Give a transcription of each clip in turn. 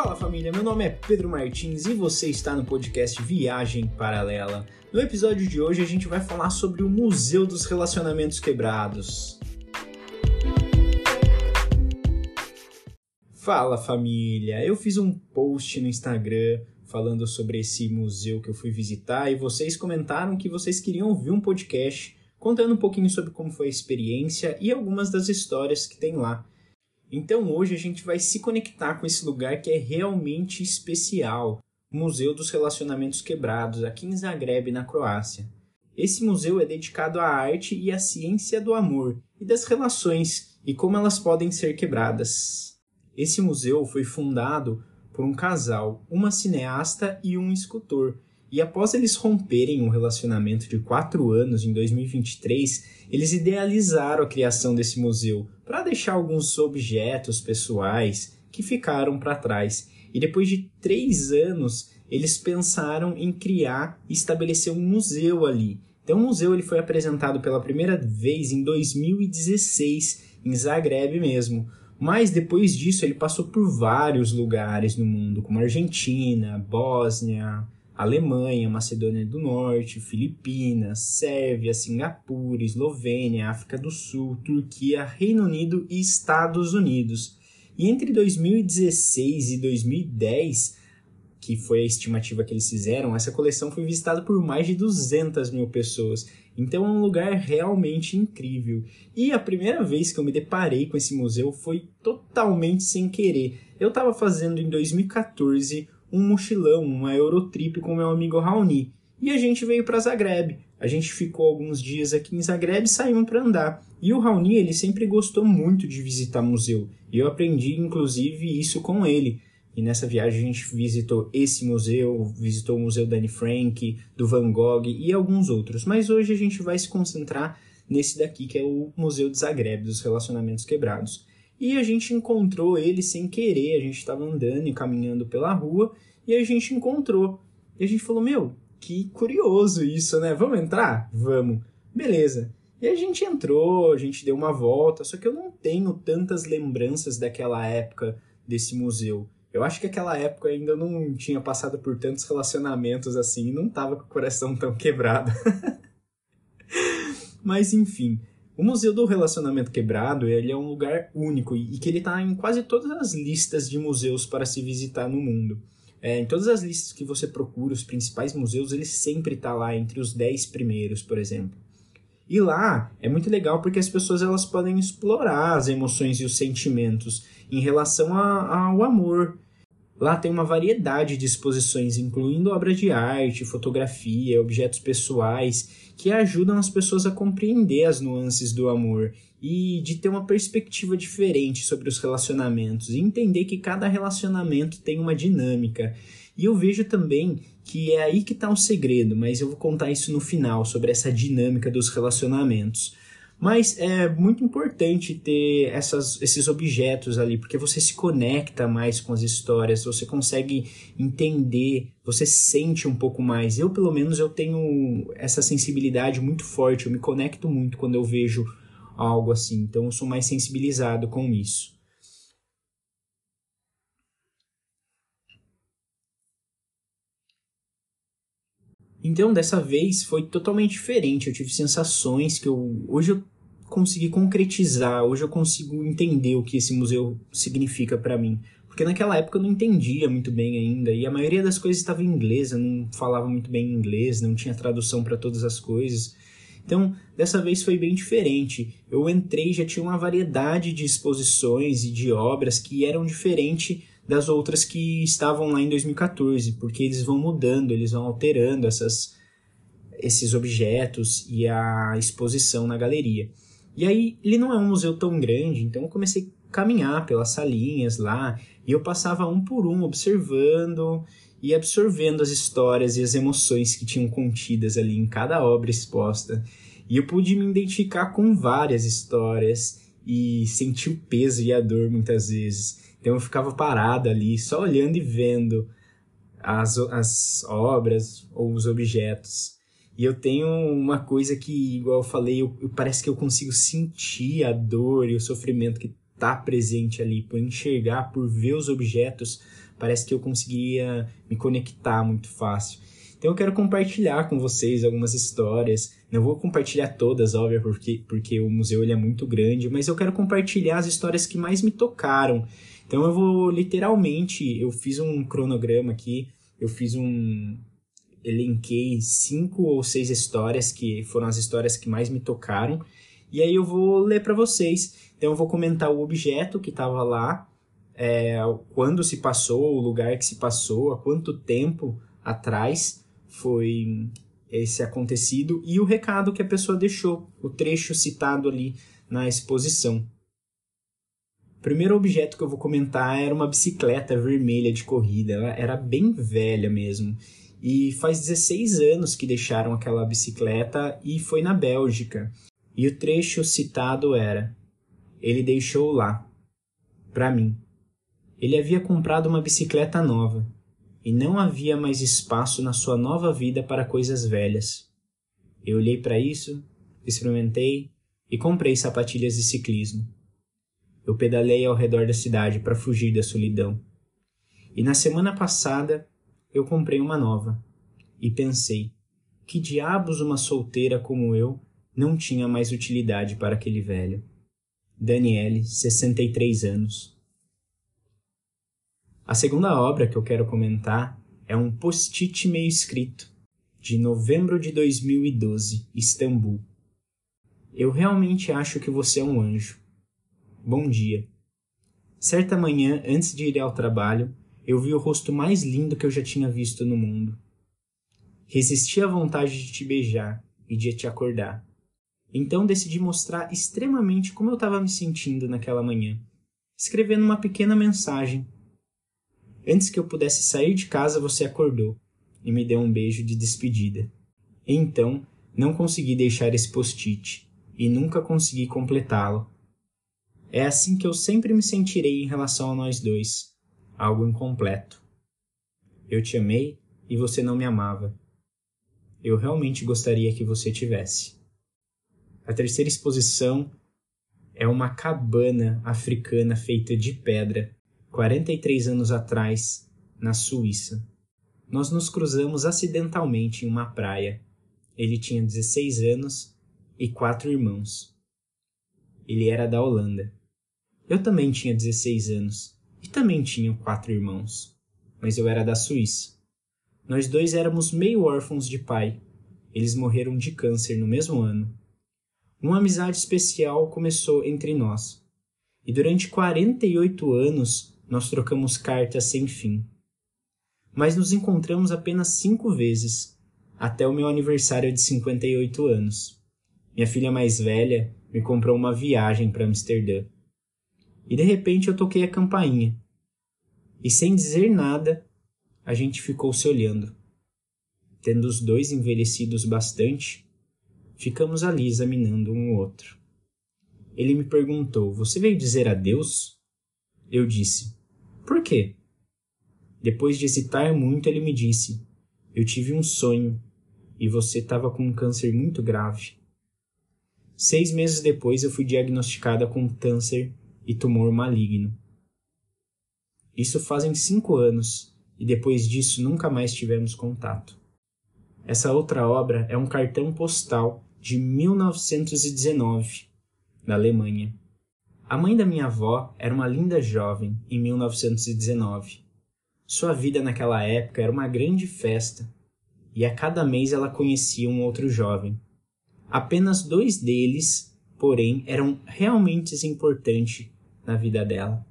Fala família, meu nome é Pedro Martins e você está no podcast Viagem Paralela. No episódio de hoje a gente vai falar sobre o Museu dos Relacionamentos Quebrados. Fala família, eu fiz um post no Instagram falando sobre esse museu que eu fui visitar e vocês comentaram que vocês queriam ouvir um podcast contando um pouquinho sobre como foi a experiência e algumas das histórias que tem lá. Então hoje a gente vai se conectar com esse lugar que é realmente especial, o Museu dos Relacionamentos Quebrados, aqui em Zagreb, na Croácia. Esse museu é dedicado à arte e à ciência do amor e das relações e como elas podem ser quebradas. Esse museu foi fundado por um casal, uma cineasta e um escultor, e após eles romperem um relacionamento de quatro anos em 2023, eles idealizaram a criação desse museu para deixar alguns objetos pessoais que ficaram para trás. E depois de três anos, eles pensaram em criar e estabelecer um museu ali. Então, o museu ele foi apresentado pela primeira vez em 2016, em Zagreb mesmo. Mas depois disso, ele passou por vários lugares no mundo, como Argentina, Bósnia, Alemanha, Macedônia do Norte, Filipinas, Sérvia, Singapura, Eslovênia, África do Sul, Turquia, Reino Unido e Estados Unidos. E entre 2016 e 2010, que foi a estimativa que eles fizeram, essa coleção foi visitada por mais de 200 mil pessoas. Então é um lugar realmente incrível. E a primeira vez que eu me deparei com esse museu foi totalmente sem querer. Eu estava fazendo em 2014 um mochilão, uma Eurotrip com meu amigo Raoni. E a gente veio para Zagreb. A gente ficou alguns dias aqui em Zagreb e saímos para andar. E o Raoni, ele sempre gostou muito de visitar museu. E eu aprendi, inclusive, isso com ele. E nessa viagem a gente visitou esse museu, visitou o Museu da Anne Frank, do Van Gogh e alguns outros. Mas hoje a gente vai se concentrar nesse daqui, que é o Museu de Zagreb, dos Relacionamentos Quebrados. E a gente encontrou ele sem querer, a gente estava andando e caminhando pela rua e a gente encontrou. E a gente falou: Meu, que curioso isso, né? Vamos entrar? Vamos. Beleza. E a gente entrou, a gente deu uma volta, só que eu não tenho tantas lembranças daquela época desse museu. Eu acho que aquela época ainda não tinha passado por tantos relacionamentos assim, não tava com o coração tão quebrado. Mas enfim, o Museu do Relacionamento Quebrado ele é um lugar único e que ele está em quase todas as listas de museus para se visitar no mundo. É, em todas as listas que você procura, os principais museus, ele sempre está lá entre os 10 primeiros, por exemplo. E lá é muito legal porque as pessoas elas podem explorar as emoções e os sentimentos em relação a, ao amor. Lá tem uma variedade de exposições, incluindo obras de arte, fotografia, objetos pessoais que ajudam as pessoas a compreender as nuances do amor e de ter uma perspectiva diferente sobre os relacionamentos e entender que cada relacionamento tem uma dinâmica. E eu vejo também que é aí que está o segredo, mas eu vou contar isso no final sobre essa dinâmica dos relacionamentos. Mas é muito importante ter essas, esses objetos ali, porque você se conecta mais com as histórias, você consegue entender, você sente um pouco mais. Eu, pelo menos, eu tenho essa sensibilidade muito forte, eu me conecto muito quando eu vejo algo assim, então eu sou mais sensibilizado com isso. Então, dessa vez foi totalmente diferente. Eu tive sensações que eu hoje eu consegui concretizar, hoje eu consigo entender o que esse museu significa para mim. Porque naquela época eu não entendia muito bem ainda, e a maioria das coisas estava em inglês, eu não falava muito bem inglês, não tinha tradução para todas as coisas. Então, dessa vez foi bem diferente. Eu entrei já tinha uma variedade de exposições e de obras que eram diferentes das outras que estavam lá em 2014, porque eles vão mudando, eles vão alterando essas, esses objetos e a exposição na galeria. E aí, ele não é um museu tão grande, então eu comecei a caminhar pelas salinhas lá e eu passava um por um observando e absorvendo as histórias e as emoções que tinham contidas ali em cada obra exposta. E eu pude me identificar com várias histórias e sentir o peso e a dor muitas vezes. Então eu ficava parado ali, só olhando e vendo as, as obras ou os objetos. E eu tenho uma coisa que, igual eu falei, eu, eu, parece que eu consigo sentir a dor e o sofrimento que estar tá presente ali, por enxergar, por ver os objetos, parece que eu conseguia me conectar muito fácil. Então eu quero compartilhar com vocês algumas histórias. Não vou compartilhar todas, óbvio, porque, porque o museu ele é muito grande, mas eu quero compartilhar as histórias que mais me tocaram. Então eu vou literalmente, eu fiz um cronograma aqui, eu fiz um elenquei cinco ou seis histórias que foram as histórias que mais me tocaram. E aí eu vou ler para vocês. Então eu vou comentar o objeto que estava lá, é, quando se passou, o lugar que se passou, há quanto tempo atrás foi esse acontecido e o recado que a pessoa deixou, o trecho citado ali na exposição. O primeiro objeto que eu vou comentar era uma bicicleta vermelha de corrida, ela era bem velha mesmo. E faz 16 anos que deixaram aquela bicicleta e foi na Bélgica. E o trecho citado era: Ele deixou lá, para mim. Ele havia comprado uma bicicleta nova e não havia mais espaço na sua nova vida para coisas velhas. Eu olhei para isso, experimentei e comprei sapatilhas de ciclismo. Eu pedalei ao redor da cidade para fugir da solidão. E na semana passada eu comprei uma nova e pensei: que diabos uma solteira como eu não tinha mais utilidade para aquele velho? Daniele, 63 anos. A segunda obra que eu quero comentar é um post-it meio escrito, de novembro de 2012, Istambul. Eu realmente acho que você é um anjo. Bom dia. Certa manhã, antes de ir ao trabalho, eu vi o rosto mais lindo que eu já tinha visto no mundo. Resisti à vontade de te beijar e de te acordar. Então decidi mostrar extremamente como eu estava me sentindo naquela manhã, escrevendo uma pequena mensagem Antes que eu pudesse sair de casa, você acordou e me deu um beijo de despedida. Então, não consegui deixar esse post-it e nunca consegui completá-lo. É assim que eu sempre me sentirei em relação a nós dois, algo incompleto. Eu te amei e você não me amava. Eu realmente gostaria que você tivesse. A terceira exposição é uma cabana africana feita de pedra 43 anos atrás, na Suíça. Nós nos cruzamos acidentalmente em uma praia. Ele tinha 16 anos e quatro irmãos. Ele era da Holanda. Eu também tinha 16 anos e também tinha quatro irmãos, mas eu era da Suíça. Nós dois éramos meio órfãos de pai. Eles morreram de câncer no mesmo ano. Uma amizade especial começou entre nós. E durante 48 anos nós trocamos cartas sem fim. Mas nos encontramos apenas cinco vezes, até o meu aniversário de 58 anos. Minha filha mais velha me comprou uma viagem para Amsterdã. E de repente eu toquei a campainha. E sem dizer nada, a gente ficou se olhando. Tendo os dois envelhecidos bastante, ficamos ali examinando um o outro. Ele me perguntou: Você veio dizer adeus? Eu disse: por quê? Depois de hesitar muito, ele me disse: Eu tive um sonho e você estava com um câncer muito grave. Seis meses depois, eu fui diagnosticada com câncer e tumor maligno. Isso fazem cinco anos e depois disso nunca mais tivemos contato. Essa outra obra é um cartão postal de 1919, da Alemanha. A mãe da minha avó era uma linda jovem em 1919. Sua vida naquela época era uma grande festa, e a cada mês ela conhecia um outro jovem. Apenas dois deles, porém, eram realmente importantes na vida dela: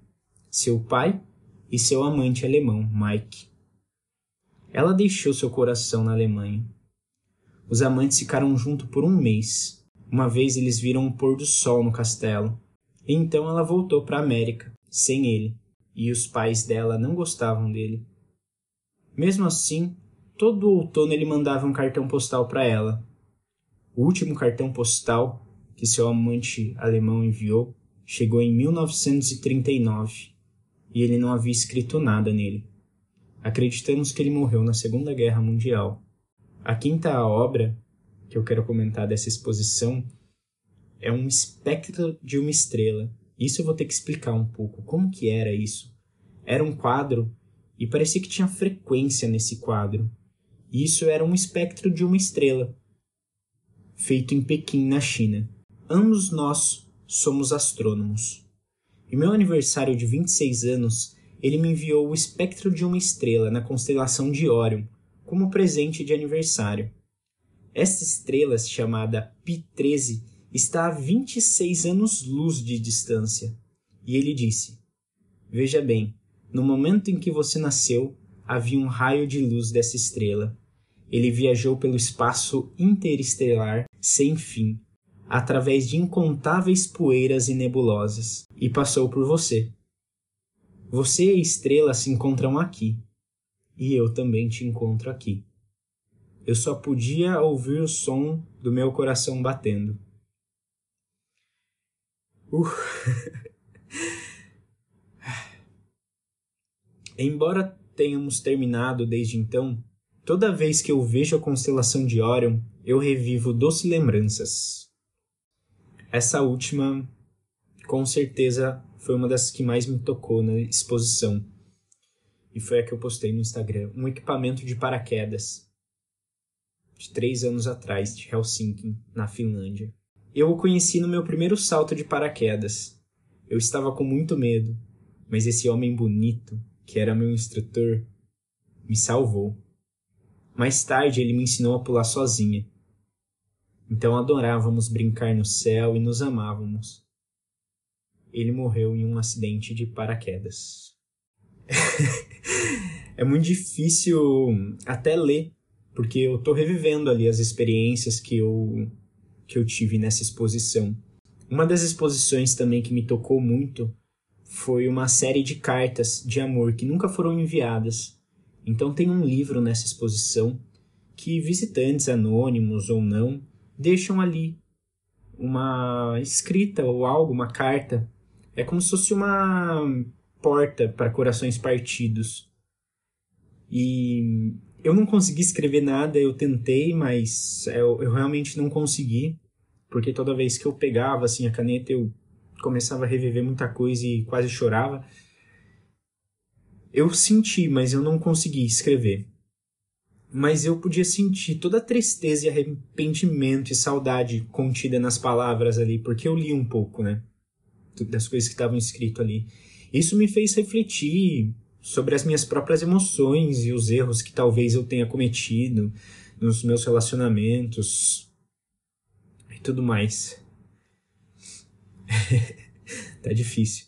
seu pai e seu amante alemão, Mike. Ela deixou seu coração na Alemanha. Os amantes ficaram juntos por um mês. Uma vez eles viram um pôr do sol no castelo então ela voltou para a América, sem ele, e os pais dela não gostavam dele. Mesmo assim, todo outono ele mandava um cartão postal para ela. O último cartão postal que seu amante alemão enviou chegou em 1939 e ele não havia escrito nada nele. Acreditamos que ele morreu na Segunda Guerra Mundial. A quinta obra que eu quero comentar dessa exposição é um espectro de uma estrela, Isso eu vou ter que explicar um pouco. Como que era isso? Era um quadro e parecia que tinha frequência nesse quadro. Isso era um espectro de uma estrela, feito em Pequim, na China. Ambos nós somos astrônomos. Em meu aniversário de 26 anos, ele me enviou o espectro de uma estrela na constelação de Órion como presente de aniversário. Esta estrela, chamada Pi 13, está a 26 anos-luz de distância. E ele disse: Veja bem, no momento em que você nasceu, havia um raio de luz dessa estrela. Ele viajou pelo espaço interestelar sem fim, através de incontáveis poeiras e nebulosas, e passou por você. Você e a estrela se encontram aqui, e eu também te encontro aqui. Eu só podia ouvir o som do meu coração batendo. Uh. Embora tenhamos terminado desde então, toda vez que eu vejo a constelação de Orion, eu revivo doces lembranças. Essa última, com certeza, foi uma das que mais me tocou na exposição. E foi a que eu postei no Instagram. Um equipamento de paraquedas. De três anos atrás, de Helsinki, na Finlândia. Eu o conheci no meu primeiro salto de paraquedas. Eu estava com muito medo, mas esse homem bonito, que era meu instrutor, me salvou. Mais tarde ele me ensinou a pular sozinha. Então adorávamos brincar no céu e nos amávamos. Ele morreu em um acidente de paraquedas. é muito difícil até ler, porque eu tô revivendo ali as experiências que eu que eu tive nessa exposição. Uma das exposições também que me tocou muito foi uma série de cartas de amor que nunca foram enviadas. Então tem um livro nessa exposição que visitantes anônimos ou não deixam ali uma escrita ou algo, uma carta. É como se fosse uma porta para corações partidos. E eu não consegui escrever nada, eu tentei, mas eu, eu realmente não consegui, porque toda vez que eu pegava assim a caneta eu começava a reviver muita coisa e quase chorava. Eu senti, mas eu não consegui escrever mas eu podia sentir toda a tristeza e arrependimento e saudade contida nas palavras ali, porque eu li um pouco, né? Das coisas que estavam escritas ali. Isso me fez refletir sobre as minhas próprias emoções e os erros que talvez eu tenha cometido nos meus relacionamentos e tudo mais. tá difícil.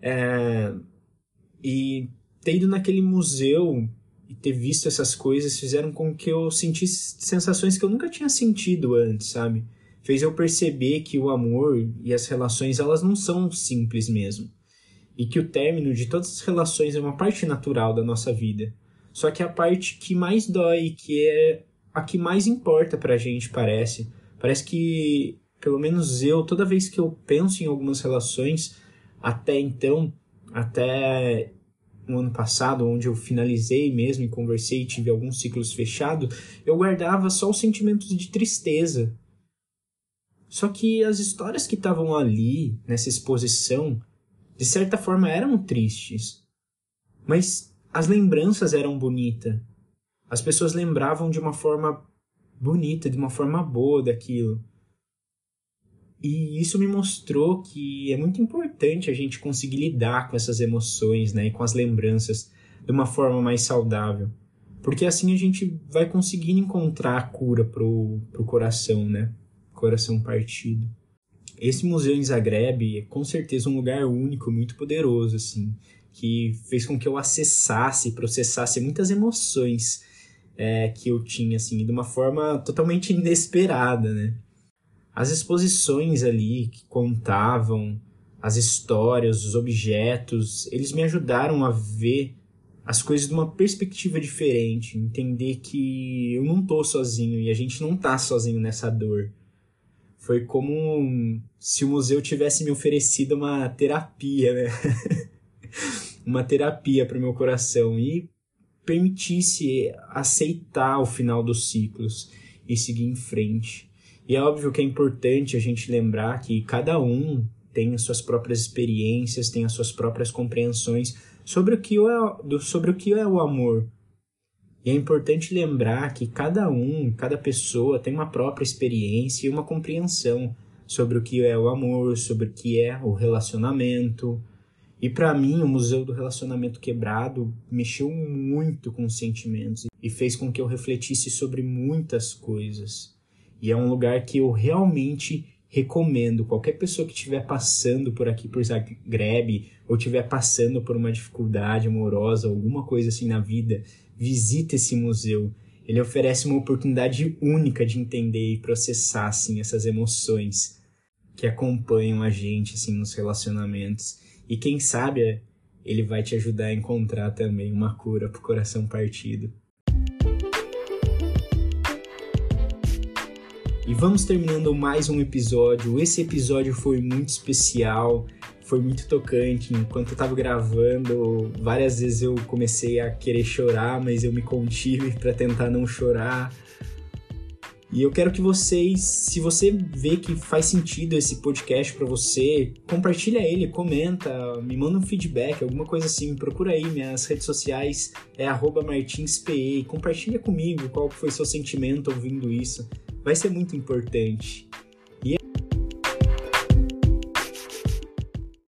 É... E ter ido naquele museu e ter visto essas coisas fizeram com que eu sentisse sensações que eu nunca tinha sentido antes, sabe? Fez eu perceber que o amor e as relações elas não são simples mesmo. E que o término de todas as relações é uma parte natural da nossa vida. Só que a parte que mais dói, que é a que mais importa pra gente, parece. Parece que, pelo menos eu, toda vez que eu penso em algumas relações, até então, até no ano passado, onde eu finalizei mesmo e conversei e tive alguns ciclos fechados, eu guardava só os sentimentos de tristeza. Só que as histórias que estavam ali, nessa exposição, de certa forma eram tristes. Mas as lembranças eram bonitas. As pessoas lembravam de uma forma bonita, de uma forma boa daquilo. E isso me mostrou que é muito importante a gente conseguir lidar com essas emoções, né, e com as lembranças de uma forma mais saudável. Porque assim a gente vai conseguindo encontrar a cura pro, pro coração, né? Coração partido. Esse museu em Zagreb é com certeza um lugar único, muito poderoso, assim, que fez com que eu acessasse processasse muitas emoções é, que eu tinha, assim, de uma forma totalmente inesperada, né? As exposições ali que contavam as histórias, os objetos, eles me ajudaram a ver as coisas de uma perspectiva diferente, entender que eu não tô sozinho e a gente não tá sozinho nessa dor. Foi como se o museu tivesse me oferecido uma terapia, né? uma terapia para o meu coração e permitisse aceitar o final dos ciclos e seguir em frente. E é óbvio que é importante a gente lembrar que cada um tem as suas próprias experiências, tem as suas próprias compreensões sobre o que é, sobre o, que é o amor. E é importante lembrar que cada um, cada pessoa tem uma própria experiência e uma compreensão sobre o que é o amor, sobre o que é o relacionamento. E para mim, o Museu do Relacionamento Quebrado mexeu muito com os sentimentos e fez com que eu refletisse sobre muitas coisas. E é um lugar que eu realmente recomendo qualquer pessoa que estiver passando por aqui por Zagreb ou estiver passando por uma dificuldade amorosa, alguma coisa assim na vida, visite esse museu. Ele oferece uma oportunidade única de entender e processar assim essas emoções que acompanham a gente assim nos relacionamentos. E quem sabe ele vai te ajudar a encontrar também uma cura pro coração partido. E vamos terminando mais um episódio. Esse episódio foi muito especial, foi muito tocante. Enquanto eu tava gravando, várias vezes eu comecei a querer chorar, mas eu me contive para tentar não chorar. E eu quero que vocês, se você vê que faz sentido esse podcast para você, compartilha ele, comenta, me manda um feedback, alguma coisa assim, procura aí, minhas redes sociais é martinspe, compartilha comigo qual foi seu sentimento ouvindo isso vai ser muito importante.